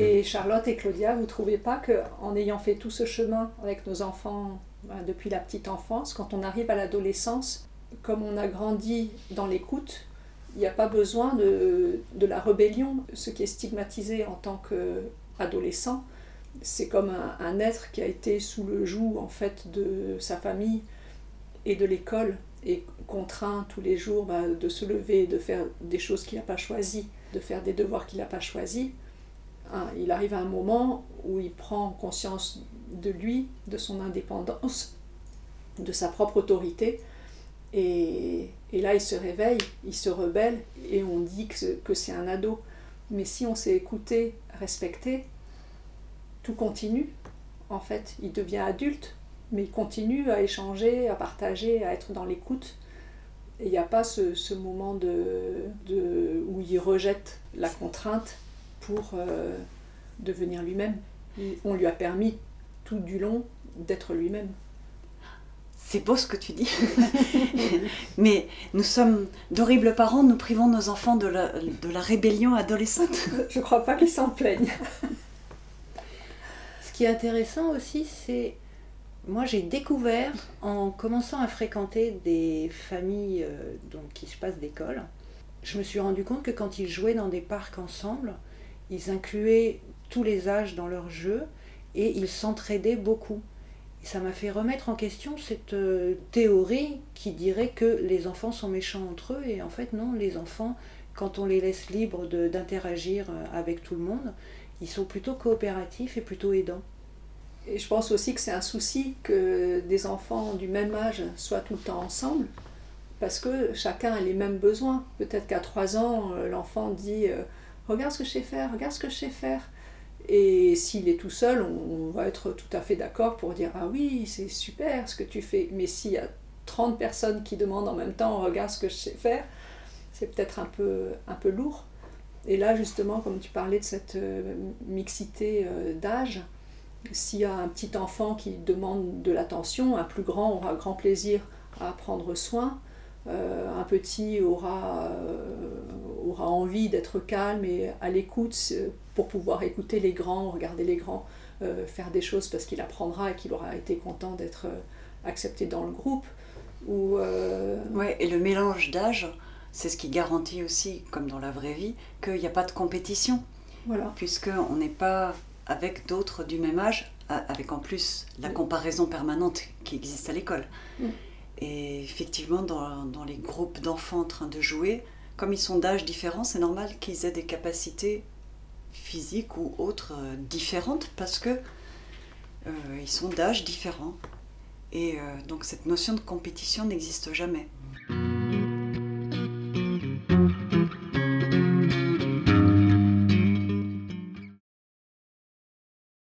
Et Charlotte et Claudia, vous ne trouvez pas qu'en ayant fait tout ce chemin avec nos enfants ben, depuis la petite enfance, quand on arrive à l'adolescence, comme on a grandi dans l'écoute, il n'y a pas besoin de, de, la rébellion. Ce qui est stigmatisé en tant qu'adolescent, c'est comme un, un, être qui a été sous le joug en fait de sa famille et de l'école et contraint tous les jours bah, de se lever, de faire des choses qu'il n'a pas choisies, de faire des devoirs qu'il n'a pas choisis. Hein, il arrive à un moment où il prend conscience de lui, de son indépendance, de sa propre autorité, et, là il se réveille, il se rebelle, et on dit que, c'est un ado. Mais si on s'est écouté, respecté, tout continue. En fait, il devient adulte, mais il continue à échanger, à partager, à être dans l'écoute. Et il n'y a pas ce, moment où il rejette la contrainte pour euh, devenir lui-même. On lui a permis tout du long d'être lui-même. C'est beau ce que tu dis. Mais nous sommes d'horribles parents, nous privons nos enfants de la, de la rébellion adolescente. Je ne crois pas qu'ils s'en plaignent. Ce qui est intéressant aussi, c'est moi j'ai découvert en commençant à fréquenter des familles euh, donc, qui se passent d'école, je me suis rendu compte que quand ils jouaient dans des parcs ensemble, ils incluaient tous les âges dans leur jeu et ils s'entraidaient beaucoup. Et ça m'a fait remettre en question cette euh, théorie qui dirait que les enfants sont méchants entre eux et en fait non, les enfants, quand on les laisse libres d'interagir euh, avec tout le monde, ils sont plutôt coopératifs et plutôt aidants. Et je pense aussi que c'est un souci que des enfants du même âge soient tout le temps ensemble, parce que chacun a les mêmes besoins. Peut-être qu'à 3 ans, euh, l'enfant dit Regarde ce que je sais faire, regarde ce que je sais faire. Et s'il est tout seul, on va être tout à fait d'accord pour dire Ah oui, c'est super ce que tu fais. Mais s'il y a 30 personnes qui demandent en même temps Regarde ce que je sais faire, c'est peut-être un peu, lourd. Et là, justement, comme tu parlais de cette euh, mixité d'âge, s'il y a un petit enfant qui demande de l'attention, un plus grand aura grand plaisir à prendre soin. Euh, un petit aura, euh, aura envie d'être calme et à l'écoute pour pouvoir écouter les grands, regarder les grands euh, faire des choses parce qu'il apprendra et qu'il aura été content d'être accepté dans le groupe. Ou, Ouais, et le mélange d'âge, c'est ce qui garantit aussi, comme dans la vraie vie, qu'il n'y a pas de compétition. Voilà. Puisqu'on n'est pas avec d'autres du même âge, avec en plus la comparaison permanente qui existe à l'école. Mm. Et effectivement, dans, dans les groupes d'enfants en train de jouer, comme ils sont d'âge différents, c'est normal qu'ils aient des capacités physiques ou autres euh, différentes parce que euh, ils sont d'âge différents. Et euh, donc cette notion de compétition n'existe jamais.